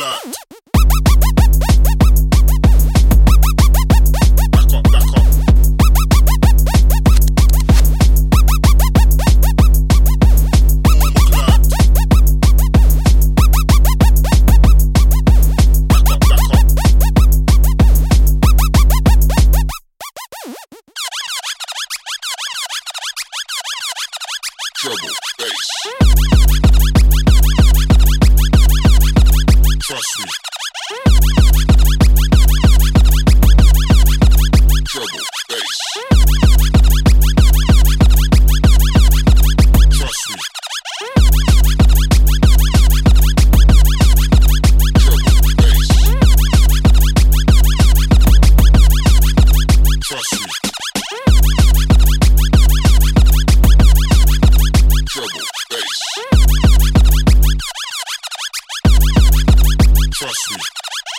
Nut.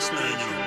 next man, you know.